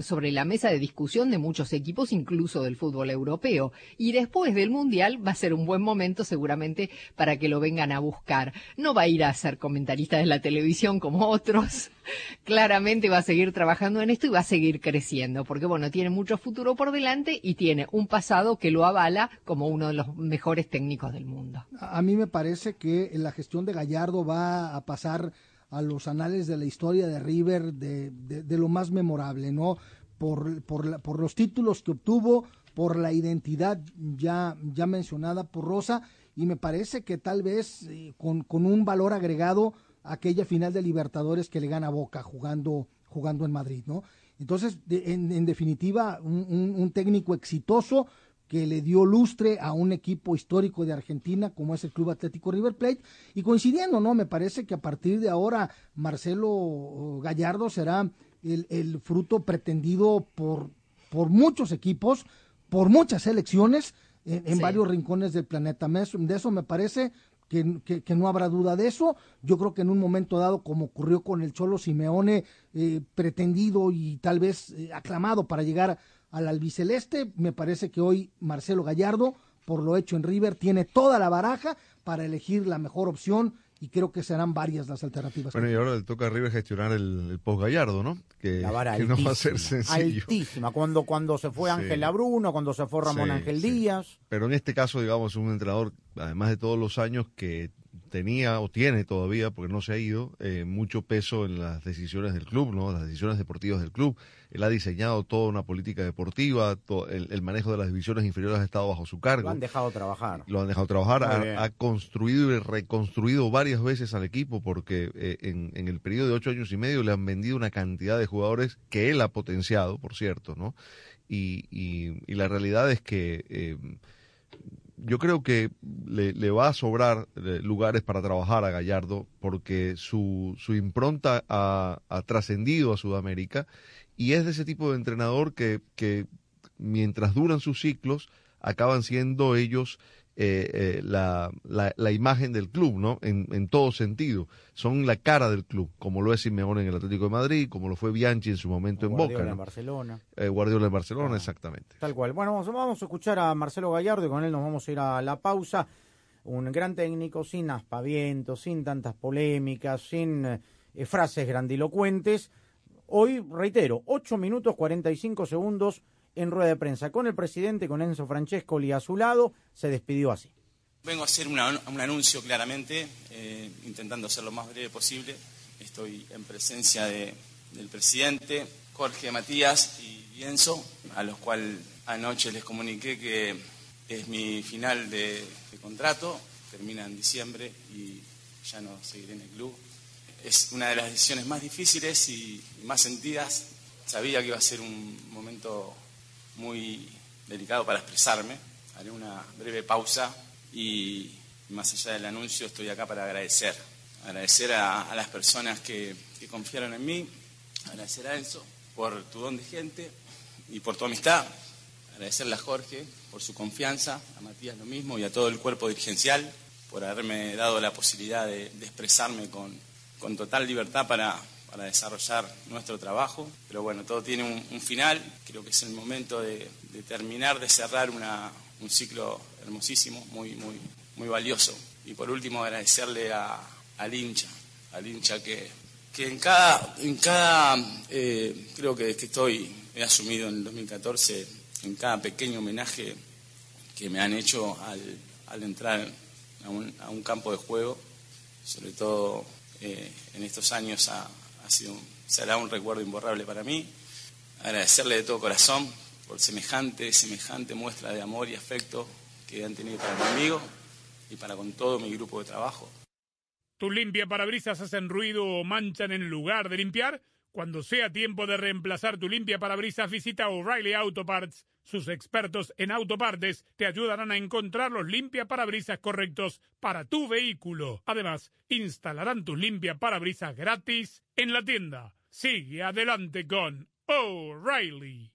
sobre la mesa de discusión de muchos equipos, incluso del fútbol europeo. Y después del Mundial va a ser un buen momento seguramente para que lo vengan a buscar. No va a ir a ser comentarista de la televisión como otros. Claramente va a seguir trabajando en esto y va a seguir creciendo, porque bueno, tiene mucho futuro por delante y tiene un pasado que lo avala como uno de los mejores técnicos del mundo. A a mí me parece que la gestión de Gallardo va a pasar a los anales de la historia de River de, de- de lo más memorable, ¿no? Por, por, la- por los títulos que obtuvo, por la identidad ya, ya mencionada por Rosa, y me parece que tal vez eh, con, con un valor agregado aquella final de Libertadores que le gana Boca jugando, jugando en Madrid, ¿no? Entonces, de- en, definitiva, un técnico exitoso que le dio lustre a un equipo histórico de Argentina como es el Club Atlético River Plate y coincidiendo, ¿no? Me parece que a partir de ahora Marcelo Gallardo será el, el fruto pretendido por, por muchos equipos, por muchas selecciones en, en Sí. varios rincones del planeta. De eso me parece que, que- que no habrá duda de eso. Yo creo que en un momento dado, como ocurrió con el Cholo Simeone, eh, pretendido y tal vez eh, aclamado para llegar al albiceleste, me parece que hoy Marcelo Gallardo, por lo hecho en River, tiene toda la baraja para elegir la mejor opción y creo que serán varias las alternativas. Bueno, y ahora le toca a River gestionar el, el post Gallardo, ¿no? Que, La vara que no va a altísima, ser sencillo. Altísima. Cuando, cuando se fue Sí. Ángel Bruno, cuando se fue Ramón Sí, Ángel sí. Díaz. Pero en este caso, digamos, un entrenador, además de todos los años que tenía o tiene todavía, porque no se ha ido, eh, mucho peso en las decisiones del club, ¿no? Las decisiones deportivas del club. Él ha diseñado toda una política deportiva, el, el manejo de las divisiones inferiores ha estado bajo su cargo. Lo han dejado trabajar. lo han dejado trabajar, ha, ha construido y reconstruido varias veces al equipo porque eh, en, en el periodo de ocho años y medio le han vendido una cantidad de jugadores que él ha potenciado, por cierto, ¿no? Y, y- y la realidad es que eh, yo creo que le, va a sobrar eh, lugares para trabajar a Gallardo porque su, su impronta ha, ha trascendido a Sudamérica y es de ese tipo de entrenador que mientras duran sus ciclos acaban siendo ellos eh, eh, la, la, la imagen del club, ¿no? En, en todo sentido. Son la cara del club, como lo es Simeone en el Atlético de Madrid, como lo fue Bianchi en su momento en Guardiola Boca, en ¿no? Barcelona. Eh, Guardiola en Barcelona, Ah. exactamente. Tal cual. Bueno, vamos, vamos a escuchar a Marcelo Gallardo y con él nos vamos a ir a la pausa. Un gran técnico, sin aspavientos, sin tantas polémicas, sin eh, frases grandilocuentes. Hoy, reitero, 8 minutos 45 segundos en rueda de prensa con el presidente, con Enzo Francescoli a su lado, se despidió así. Vengo a hacer una- un anuncio claramente, eh, intentando ser lo más breve posible. Estoy en presencia de- del presidente, Jorge Matías y Lienzo, a los cuales anoche les comuniqué que es mi final de, de contrato, termina en diciembre y ya no seguiré en el club. Es una de las decisiones más difíciles y más sentidas. Sabía que iba a ser un momento muy delicado para expresarme. Haré una breve pausa y más allá del anuncio estoy acá para agradecer. Agradecer a, las personas que, confiaron en mí, agradecer a Enzo por tu don de gente y por tu amistad. Agradecerle a Jorge por su confianza, a Matías lo mismo y a todo el cuerpo dirigencial por haberme dado la posibilidad de, expresarme con total libertad para, para desarrollar nuestro trabajo. Pero bueno, todo tiene un, final. Creo que es el momento de, terminar, de cerrar un ciclo hermosísimo, muy, muy, muy valioso. Y por último, agradecerle a- al hincha, al hincha que, que en cada, en cada eh, creo que, que estoy, he asumido en el 2014, en cada pequeño homenaje que me han hecho al, al entrar a un, a campo de juego, sobre todo eh, en estos años ha, ha sido, será un recuerdo imborrable para mí. Agradecerle de todo corazón por semejante, semejante muestra de amor y afecto que han tenido para conmigo y para con todo mi grupo de trabajo. ¿Tus limpia parabrisas hacen ruido o manchan en lugar de limpiar? Cuando sea tiempo de reemplazar tu limpia parabrisas, visita O'Reilly Auto Parts. Sus expertos en autopartes te ayudarán a encontrar los limpia parabrisas correctos para tu vehículo. Además, instalarán tus limpia parabrisas gratis en la tienda. Sigue adelante con O'Reilly.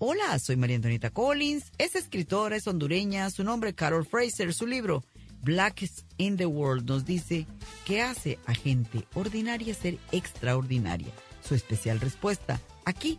Hola, soy María Antonieta Collins. Es escritora, es hondureña. Su nombre Carol Fraser. Su libro Blackest in the World nos dice qué hace a gente ordinaria ser extraordinaria. Su especial respuesta aquí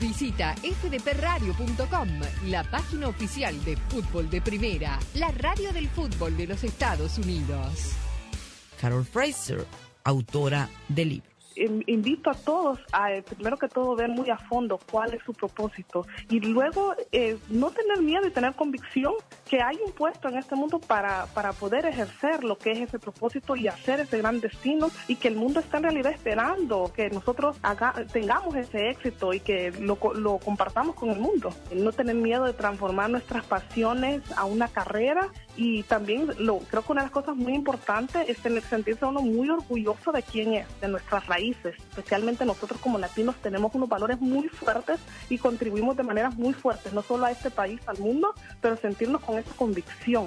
Visita fdpradio.com, la página oficial de fútbol de primera, la radio del fútbol de los Estados Unidos. Carol Fraser, autora de libros. In- invito a todos a, eh, primero que todo, ver muy a fondo cuál es su propósito y luego eh, no tener miedo y tener convicción que hay un puesto en este mundo para, para poder ejercer lo que es ese propósito y hacer ese gran destino y que el mundo está en realidad esperando que nosotros tengamos ese éxito y que lo, lo compartamos con el mundo. No tener miedo de transformar nuestras pasiones a una carrera y también lo, creo que una de las cosas muy importantes es tener, sentirse uno muy orgulloso de quién es, de nuestras raíces. Especialmente nosotros como latinos tenemos unos valores muy fuertes y contribuimos de maneras muy fuertes, no solo a este país, al mundo, pero sentirnos con esa convicción.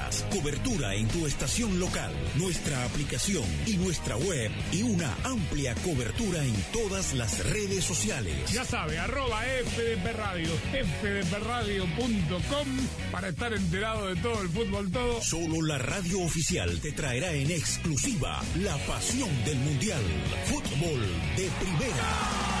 cobertura en tu estación local, nuestra aplicación y nuestra web y una amplia cobertura en todas las redes sociales. Ya sabe, arroba FDP Radio, fdpradio.com para estar enterado de todo el fútbol, todo. Solo la radio oficial te traerá en exclusiva la pasión del Mundial. Fútbol de primera.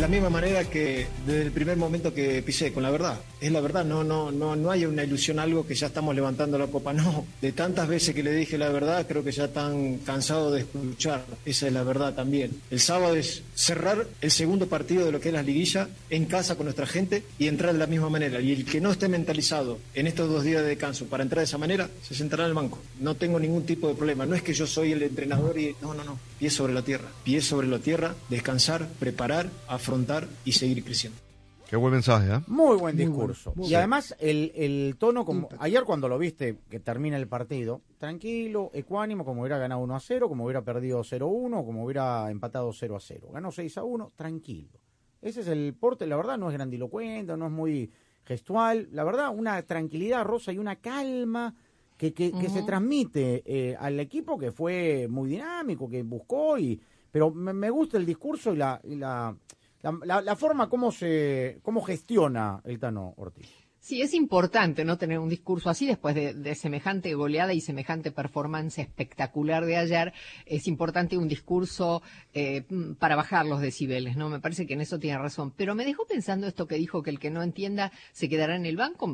La misma manera que desde el primer momento que pisé, con la verdad. Es la verdad, no, no, no, no hay una ilusión algo que ya estamos levantando la copa, no. De tantas veces que le dije la verdad, creo que ya están cansados de escuchar. Esa es la verdad también. El sábado es cerrar el segundo partido de lo que es la liguilla en casa con nuestra gente y entrar de la misma manera. Y el que no esté mentalizado en estos dos días de descanso para entrar de esa manera, se sentará en el banco. No tengo ningún tipo de problema. No es que yo soy el entrenador y... No, no, no. Pies sobre la tierra. Pies sobre la tierra, descansar, preparar, afrontar y seguir creciendo. Qué buen mensaje, ¿eh? Muy buen Muy discurso. bueno, muy y además el, el tono, como ayer cuando lo viste, que termina el partido, tranquilo, ecuánimo, como hubiera ganado 1 a 0, como hubiera perdido 0 a 1, como hubiera empatado 0 a 0. Ganó 6 a 1, tranquilo. Ese es el porte, la verdad no es grandilocuente, no es muy gestual, la verdad una tranquilidad rosa y una calma que, que, que se transmite eh, al equipo que fue muy dinámico, que buscó y... Pero me, me gusta el discurso y la, y la, la, forma como se cómo gestiona el Tano Ortiz. Sí, es importante no tener un discurso así después de, de semejante goleada y semejante performance espectacular de ayer. Es importante un discurso eh, para bajar los decibeles, ¿no? Me parece que en eso tiene razón. Pero me dejó pensando esto que dijo que el que no entienda se quedará en el banco.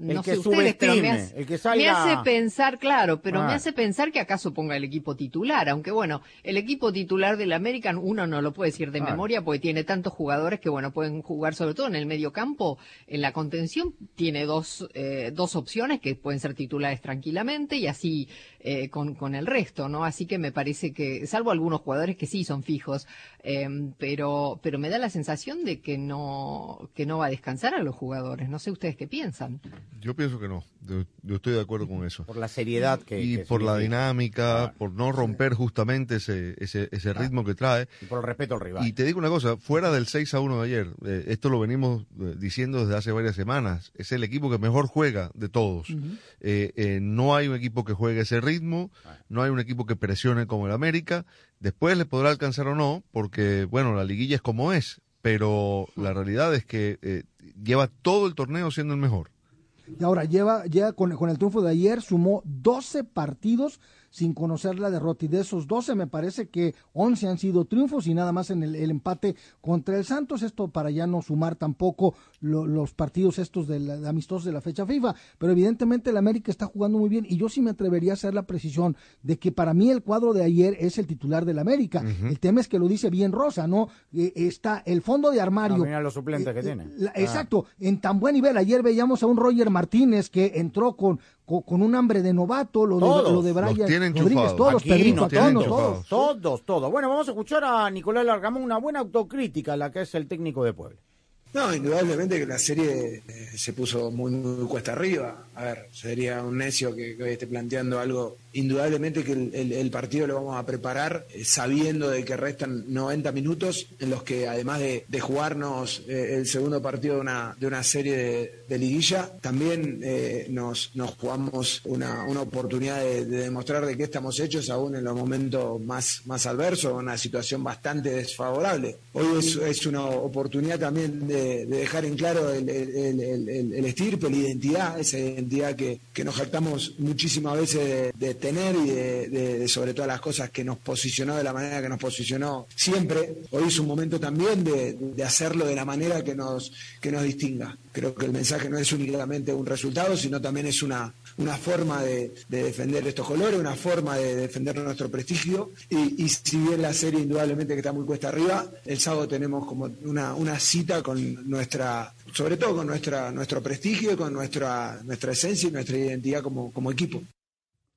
Mm, No El que sé ustedes, pero me hace, el que me hace pensar, claro, pero me Ah. hace pensar que acaso ponga el equipo titular. Aunque bueno, el equipo titular del American uno no lo puede decir de Claro. memoria porque tiene tantos jugadores que bueno, pueden jugar sobre todo en el medio campo, en la contención tiene dos, eh, dos opciones que pueden ser titulares tranquilamente y así eh, con, con el resto, ¿no? Así que me parece que, salvo algunos jugadores que sí son fijos, eh, pero, pero me da la sensación de que no, que no va a descansar a los jugadores. No sé ustedes qué piensan. Yo pienso que no. Yo, yo estoy de acuerdo con eso. Por la seriedad que. y que por la dinámica, por no romper justamente ese, ese, ese ritmo que trae. Y por el respeto al rival. Y te digo una cosa, fuera del 6 a 1 de ayer, eh, esto lo venimos eh, diciendo desde hace varias semanas, es el equipo que mejor juega de todos. Eh, eh, no hay un equipo que juegue ese ritmo, no hay un equipo que presione como el América. Después le podrá alcanzar o no, porque, bueno, la liguilla es como es, pero la realidad es que eh, lleva todo el torneo siendo el mejor. Y ahora lleva, ya con, con el triunfo de ayer, sumó 12 partidos sin conocer la derrota. Y de esos 12, me parece que 11 han sido triunfos y nada más en el, el empate contra el Santos. Esto para ya no sumar tampoco lo- los partidos estos de, la, de amistosos de la fecha FIFA. Pero evidentemente el América está jugando muy bien. Y yo sí me atrevería a hacer la precisión de que para mí el cuadro de ayer es el titular del América. El tema es que lo dice bien Rosa, ¿no? Eh, está el fondo de armario. No, mira los suplentes que tiene. La- Ah. Exacto, en tan buen nivel. Ayer veíamos a un Roger Martínez que entró con, con, con un hambre de novato, lo de, lo de Los Brian Rodríguez, todos, Pedrito, todos, todos. Todos, todos. Bueno, vamos a escuchar a Nicolás Largamón, una buena autocrítica, la que es el técnico de Puebla. No, indudablemente que la serie eh, se puso muy, muy cuesta arriba. A ver, sería un necio que, que hoy esté planteando algo. Indudablemente que el, partido lo vamos a preparar eh, sabiendo de que restan 90 minutos en los que además de, jugarnos eh, el segundo partido de una, de una serie de, liguilla, también eh, nos, nos jugamos una, una oportunidad de, de demostrar de qué estamos hechos aún en los momentos más, más adversos, una situación bastante desfavorable. Hoy es, una oportunidad también de, de dejar en claro el, el- estirpe, la identidad, esa identidad que, que nos jactamos muchísimas veces de tener y de, sobre todas las cosas que nos posicionó de la manera que nos posicionó siempre. Hoy es un momento también de, hacerlo de la manera que nos, que nos distinga. Creo que el mensaje no es únicamente un resultado, sino también es una, una forma de, de defender estos colores, una forma de defender nuestro prestigio. Y, si bien la serie indudablemente que está muy cuesta arriba, el sábado tenemos como una, una cita con nuestra, sobre todo con nuestra, nuestro prestigio, con nuestra, nuestra esencia y nuestra identidad como equipo.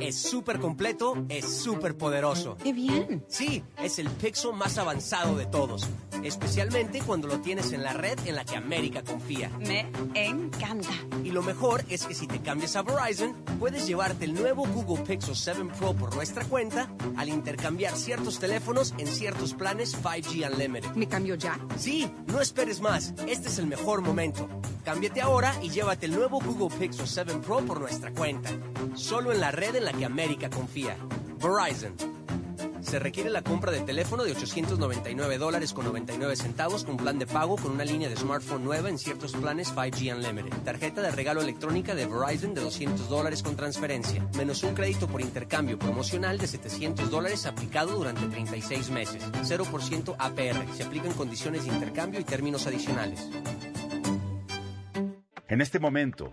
Es súper completo, es súper poderoso. ¡Qué bien! Sí, es el Pixel más avanzado de todos. Especialmente cuando lo tienes en la red en la que América confía. Me encanta. Y lo mejor es que si te cambias a Verizon, puedes llevarte el nuevo Google Pixel 7 Pro por nuestra cuenta al intercambiar ciertos teléfonos en ciertos planes 5G Unlimited. ¿Me cambio ya? Sí, no esperes más. Este es el mejor momento. Cámbiate ahora y llévate el nuevo Google Pixel 7 Pro por nuestra cuenta. Solo en la red en la que América confía. Verizon. Se requiere la compra de teléfono de 899 dólares con 99 centavos con plan de pago con una línea de smartphone nueva en ciertos planes 5G Unlimited. Tarjeta de regalo electrónica de Verizon de 200 dólares con transferencia. Menos un crédito por intercambio promocional de 700 dólares aplicado durante 36 meses. 0% APR. Se aplican condiciones de intercambio y términos adicionales. En este momento,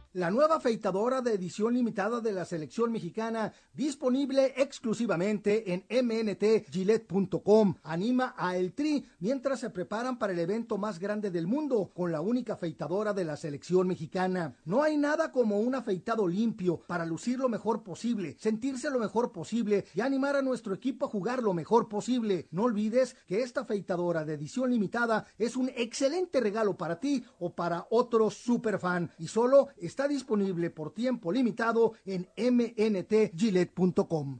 La nueva afeitadora de edición limitada de la selección mexicana, disponible exclusivamente en mntgillette.com, anima a El Tri mientras se preparan para el evento más grande del mundo, con la única afeitadora de la selección mexicana. No hay nada como un afeitado limpio para lucir lo mejor posible, sentirse lo mejor posible y animar a nuestro equipo a jugar lo mejor posible. No olvides que esta afeitadora de edición limitada es un excelente regalo para ti o para otro superfan y solo está disponible por tiempo limitado en mntgillette.com.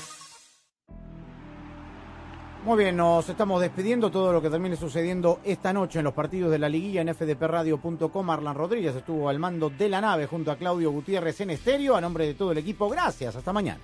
Muy bien, nos estamos despidiendo. Todo lo que termine sucediendo esta noche en los partidos de la liguilla en fdpradio.com. Arlan Rodríguez estuvo al mando de la nave junto a Claudio Gutiérrez en estéreo. A nombre de todo el equipo, gracias. Hasta mañana.